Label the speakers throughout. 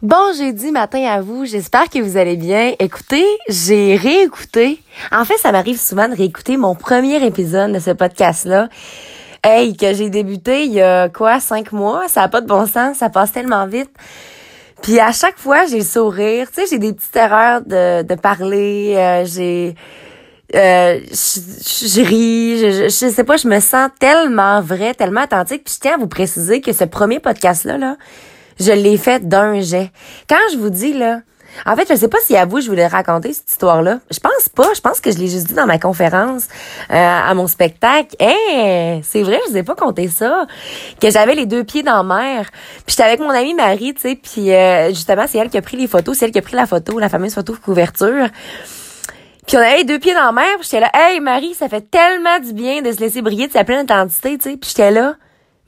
Speaker 1: Bon jeudi matin à vous, j'espère que vous allez bien. Écoutez, j'ai réécouté. En fait, ça m'arrive souvent de réécouter mon premier épisode de ce podcast-là. Hey, que j'ai débuté il y a quoi, cinq mois? Ça a pas de bon sens, ça passe tellement vite. Puis à chaque fois, j'ai le sourire. Tu sais, j'ai des petites erreurs de, de parler. euh, j'ai... Euh, je, ris, je, je, je sais pas, je me sens tellement vrai, tellement authentique. Puis je tiens à vous préciser que ce premier podcast-là, là, je l'ai fait d'un jet. Quand je vous dis, là, en fait, je sais pas si à vous je voulais raconter cette histoire-là. Je pense pas. Je pense que je l'ai juste dit dans ma conférence euh, à mon spectacle. Hey, c'est vrai, je vous ai pas compté ça. Que j'avais les deux pieds dans la mer. Puis j'étais avec mon amie Marie, tu sais. Puis euh, justement, c'est elle qui a pris les photos. C'est elle qui a pris la photo, la fameuse photo de couverture. Puis on avait les deux pieds dans la mer. Puis j'étais là, hey Marie, ça fait tellement du bien de se laisser briller de sa pleine intensité, tu sais. Puis j'étais là,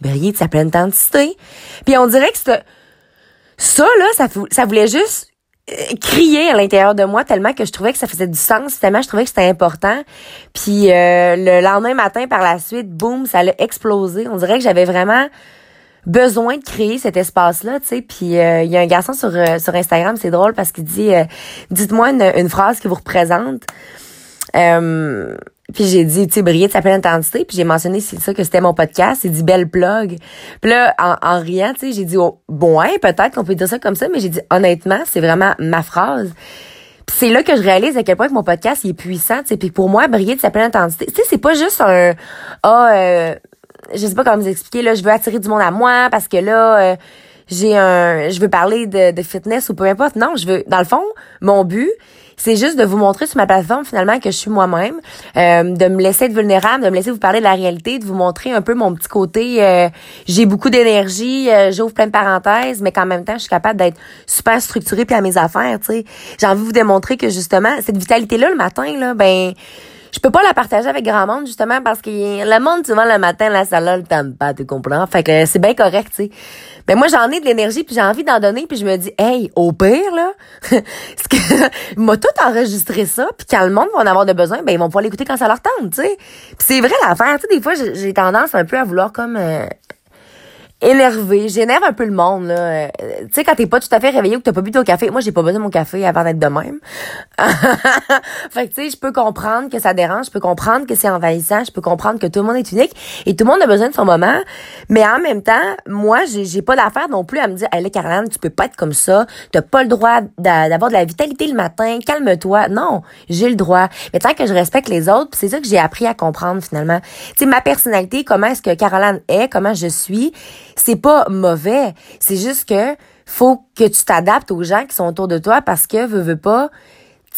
Speaker 1: briller de sa pleine intensité. Puis on dirait que c'était ça là, ça, voulait juste euh, crier à l'intérieur de moi tellement que je trouvais que ça faisait du sens, tellement je trouvais que c'était important. Puis euh, le lendemain matin, par la suite, boum, ça a explosé. On dirait que j'avais vraiment besoin de créer cet espace-là, tu sais. Puis euh, il y a un garçon sur Instagram, c'est drôle parce qu'il dit, dites-moi une, une phrase qui vous représente. Puis j'ai dit, tu sais, briller de sa pleine intensité. Puis j'ai mentionné, c'est ça que c'était mon podcast. C'est dit belle plug. Puis là, en, en riant, tu sais, j'ai dit, oh, bon, ouais, peut-être qu'on peut dire ça comme ça, mais j'ai dit, honnêtement, c'est vraiment ma phrase. Puis c'est là que je réalise à quel point que mon podcast il est puissant, tu sais. Puis pour moi, briller de sa pleine intensité, tu sais, c'est pas juste un, ah, euh, je sais pas comment vous expliquer là, je veux attirer du monde à moi parce que là. euh, j'ai un je veux parler de, de fitness ou peu importe non je veux dans le fond mon but c'est juste de vous montrer sur ma plateforme finalement que je suis moi-même euh, de me laisser être vulnérable de me laisser vous parler de la réalité de vous montrer un peu mon petit côté euh, j'ai beaucoup d'énergie euh, j'ouvre plein de parenthèses mais qu'en même temps je suis capable d'être super structurée puis à mes affaires tu sais. J'ai envie de vous démontrer que justement cette vitalité là le matin là ben je peux pas la partager avec grand monde justement parce que le monde souvent le matin la salle le t'aime pas tu comprends? Fait que c'est bien correct tu sais. Mais moi j'en ai de l'énergie puis j'ai envie d'en donner puis je me dis hey au pire là ce que m'a tout enregistré ça puis quand le monde va en avoir de besoin ben ils vont pouvoir l'écouter quand ça leur tente tu sais. C'est vrai l'affaire tu sais des fois j'ai tendance un peu à vouloir comme euh, énervé, j'énerve un peu le monde là. Euh, tu sais quand t'es pas tout à fait réveillé ou que t'as pas bu ton café, moi j'ai pas besoin de mon café avant d'être de même. fait que tu sais, je peux comprendre que ça dérange, je peux comprendre que c'est envahissant, je peux comprendre que tout le monde est unique et tout le monde a besoin de son moment, mais en même temps, moi j'ai pas d'affaire non plus à me dire "Allez Caroline, tu peux pas être comme ça, t'as pas le droit d'a- d'avoir de la vitalité le matin, calme-toi." Non, j'ai le droit. Mais tant que je respecte les autres, c'est ça que j'ai appris à comprendre finalement. Tu sais ma personnalité, comment est-ce que Caroline est, comment je suis, c'est pas mauvais. C'est juste que faut que tu t'adaptes aux gens qui sont autour de toi parce que veux, veux pas,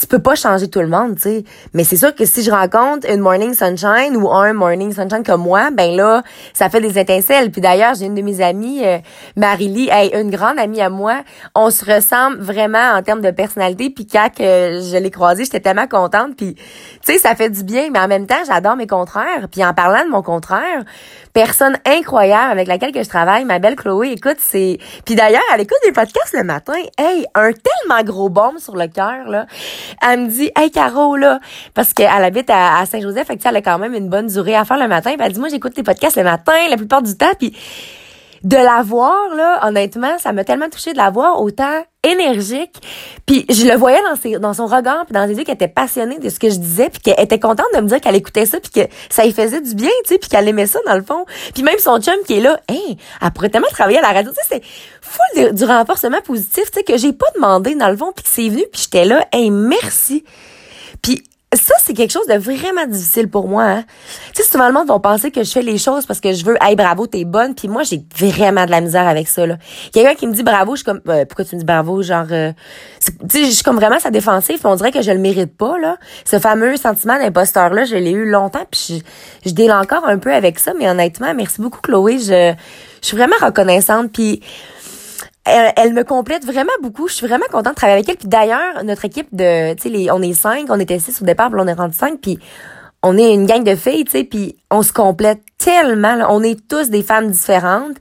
Speaker 1: tu peux pas changer tout le monde, tu sais. Mais c'est sûr que si je rencontre une morning sunshine ou un morning sunshine comme moi, ben là, ça fait des étincelles. Puis d'ailleurs, j'ai une de mes amies, euh, Marie-Lie, hey, une grande amie à moi. On se ressemble vraiment en termes de personnalité. Puis quand que je l'ai croisée, j'étais tellement contente. Puis, tu sais, ça fait du bien. Mais en même temps, j'adore mes contraires. Puis en parlant de mon contraire, personne incroyable avec laquelle que je travaille, ma belle Chloé, écoute, c'est... Puis d'ailleurs, elle écoute des podcasts le matin. Hey, un tellement gros bombe sur le cœur, là. Elle me dit, hey, Caro, là, parce qu'elle habite à, Saint-Joseph, fait que elle a quand même une bonne durée à faire le matin. Puis elle dit, moi, j'écoute tes podcasts le matin, la plupart du temps, puis de la voir, là, honnêtement, ça m'a tellement touché de la voir autant énergique. Puis je le voyais dans ses, dans son regard, puis dans ses yeux qu'elle était passionnée de ce que je disais, puis qu'elle était contente de me dire qu'elle écoutait ça, puis que ça lui faisait du bien, tu sais, puis qu'elle aimait ça dans le fond. Puis même son chum qui est là, hein, elle pourrait tellement travailler à la radio, tu sais, c'est de- du renforcement positif, tu sais, que j'ai pas demandé dans le fond, puis que c'est venu, puis j'étais là, hey, merci. Puis ça, c'est quelque chose de vraiment difficile pour moi. Hein. Tu sais, souvent le monde va penser que je fais les choses parce que je veux, hey, bravo, t'es bonne. Puis moi, j'ai vraiment de la misère avec ça. Là. Quelqu'un qui me dit bravo, je suis comme, euh, pourquoi tu me dis bravo? Genre, euh, tu sais, je suis comme vraiment sa défensive. On dirait que je le mérite pas. là. Ce fameux sentiment d'imposteur-là, je l'ai eu longtemps. Puis je, je encore un peu avec ça. Mais honnêtement, merci beaucoup, Chloé. Je, je suis vraiment reconnaissante. Puis elle, me complète vraiment beaucoup. Je suis vraiment contente de travailler avec elle. Puis d'ailleurs, notre équipe de, tu sais, on est cinq, on était six au départ, puis on est rendu cinq, puis on est une gang de filles, tu sais, puis on se complète tellement. On est tous des femmes différentes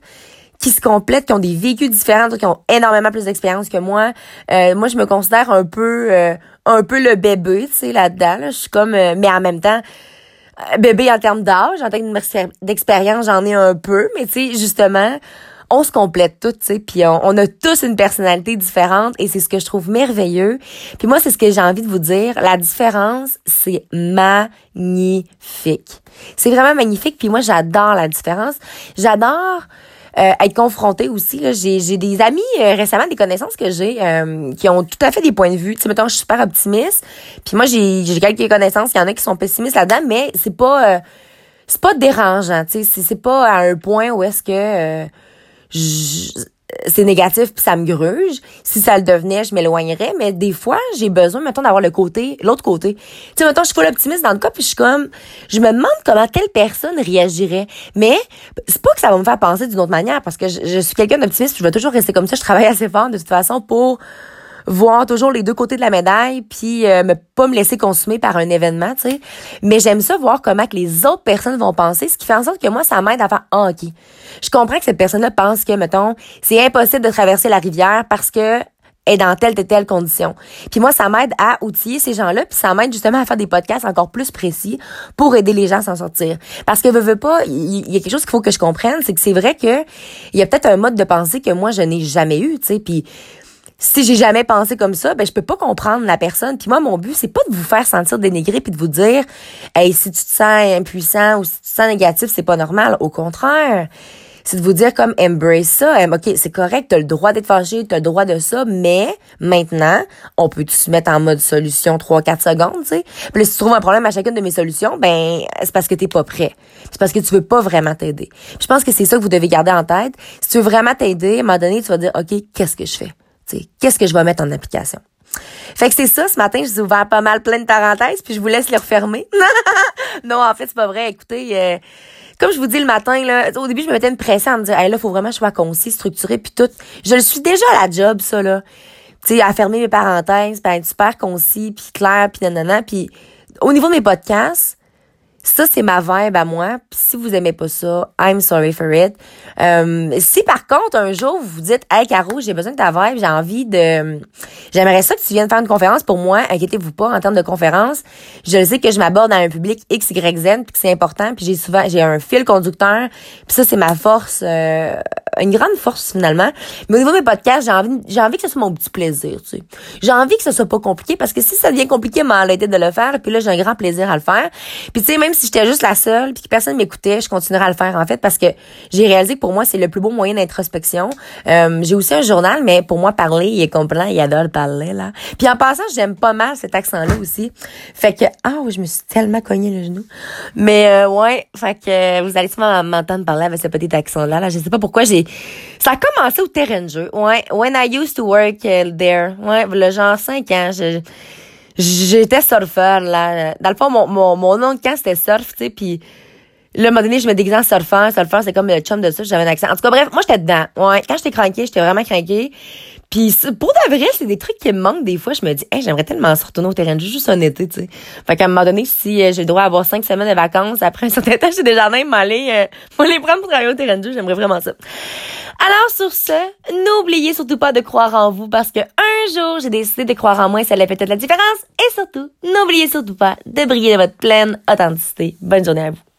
Speaker 1: qui se complètent, qui ont des vécus différents, qui ont énormément plus d'expérience que moi. Euh, moi, je me considère un peu, euh, un peu le bébé, tu sais, là-dedans. là. Je suis comme, euh, mais en même temps, bébé en termes d'âge, en termes d'expérience, j'en ai un peu, mais tu sais, justement, on se complète toutes, tu sais, puis on, a tous une personnalité différente et c'est ce que je trouve merveilleux. Puis moi, c'est ce que j'ai envie de vous dire. La différence, c'est magnifique. C'est vraiment magnifique. Puis moi, j'adore la différence. J'adore euh, être confrontée aussi. J'ai, des amis euh, récemment, des connaissances que j'ai euh, qui ont tout à fait des points de vue. Tu sais, je suis super optimiste. Puis moi, j'ai, quelques connaissances. Il y en a qui sont pessimistes là-dedans, mais c'est pas c'est pas dérangeant. Tu sais, c'est pas à un point où est-ce que c'est négatif puis ça me gruge. Si ça le devenait, je m'éloignerais. Mais des fois, j'ai besoin, mettons, d'avoir le côté, l'autre côté. Tu sais, mettons, je suis pas l'optimiste dans le cas puis je suis comme, je me demande comment telle personne réagirait. Mais c'est pas que ça va me faire penser d'une autre manière parce que je, je suis quelqu'un d'optimiste je vais toujours rester comme ça. Je travaille assez fort de toute façon pour voir toujours les deux côtés de la médaille puis euh, me pas me laisser consumer par un événement, tu sais. Mais j'aime ça voir comment que les autres personnes vont penser, ce qui fait en sorte que moi ça m'aide à faire ah, OK. Je comprends que cette personne-là pense que mettons, c'est impossible de traverser la rivière parce que est dans telle et telle condition. Puis moi, ça m'aide à outiller ces gens-là, puis ça m'aide justement à faire des podcasts encore plus précis pour aider les gens à s'en sortir. Parce que veux, veux pas, il y, a quelque chose qu'il faut que je comprenne, c'est que c'est vrai que il y a peut-être un mode de pensée que moi je n'ai jamais eu, tu sais, puis si j'ai jamais pensé comme ça, ben je peux pas comprendre la personne. Puis moi, mon but, c'est pas de vous faire sentir dénigré puis de vous dire, hey, si tu te sens impuissant ou si tu te sens négatif, c'est pas normal. Au contraire, c'est de vous dire comme embrace ça. ok, c'est correct, t'as le droit d'être fâché, t'as le droit de ça, mais maintenant, on peut se mettre en mode solution 3-4 secondes, tu sais? Puis si tu trouves un problème à chacune de mes solutions, ben c'est parce que t'es pas prêt. C'est parce que tu veux pas vraiment t'aider. Je pense que c'est ça que vous devez garder en tête. Si tu veux vraiment t'aider, à un moment donné, tu vas dire, ok, qu'est-ce que je fais? Qu'est-ce que je vais mettre en application? Fait que c'est ça, ce matin, je vous ai ouvert pas mal plein de parenthèses, puis je vous laisse les refermer. non, en fait, c'est pas vrai. Écoutez, euh, comme je vous dis le matin, là, au début, je me mettais une pression à me dire, hey, là, faut vraiment que je sois concis, structuré, puis tout. Je le suis déjà à la job, ça, là. Tu sais, à fermer mes parenthèses, être super concis, puis clair, puis nanana. Puis au niveau de mes podcasts, ça, c'est ma vibe à moi. Si vous aimez pas ça, I'm sorry for it. Euh, si par contre, un jour, vous vous dites, Hey, Caro, j'ai besoin de ta vibe, j'ai envie de... J'aimerais ça que tu viennes faire une conférence pour moi. Inquiétez-vous pas en termes de conférence. Je sais que je m'aborde à un public X, Y, Z, puis que c'est important. Puis j'ai souvent, j'ai un fil conducteur. Puis ça, c'est ma force, euh, une grande force finalement. Mais au niveau des podcasts, j'ai envie, j'ai envie que ce soit mon petit plaisir, tu sais. J'ai envie que ce soit pas compliqué parce que si ça devient compliqué, m'a de le faire. Puis là, j'ai un grand plaisir à le faire. Puis tu sais, même si j'étais juste la seule puis que personne m'écoutait, je continuerais à le faire en fait parce que j'ai réalisé que pour moi c'est le plus beau moyen d'introspection. Euh, j'ai aussi un journal, mais pour moi parler, il est complet, il adore parler là. Puis en passant, j'aime pas mal cet accent-là aussi. Fait que ah oui, je me suis tellement cogné le genou. Mais euh, ouais, fait que euh, vous allez souvent m'entendre parler avec ce petit accent-là. Là, je sais pas pourquoi j'ai. Ça a commencé au terrain de jeu. Ouais, when I used to work there. Ouais, le genre 5 ans. J'étais surfeur, là. Dans le fond, mon, mon, mon nom de camp, c'était surf, tu sais, puis là, à moment donné, je me déguisais en surfeur. Surfeur, c'est comme le chum de ça, j'avais un accent. En tout cas, bref, moi, j'étais dedans. Ouais, quand j'étais craqué, j'étais vraiment craqué. Puis pour de vrai, c'est des trucs qui me manquent des fois. Je me dis, hey, j'aimerais tellement se retourner au terrain de jeu juste un été, tu sais. Fait qu'à un moment donné, si euh, j'ai le droit à avoir cinq semaines de vacances, après un certain temps, j'ai des jardins, m'aller, euh, m'aller prendre pour travailler au terrain de jeu, j'aimerais vraiment ça. Alors sur ce, n'oubliez surtout pas de croire en vous parce que un jour, j'ai décidé de croire en moi, ça allait peut-être la différence. Et surtout, n'oubliez surtout pas de briller de votre pleine authenticité. Bonne journée à vous.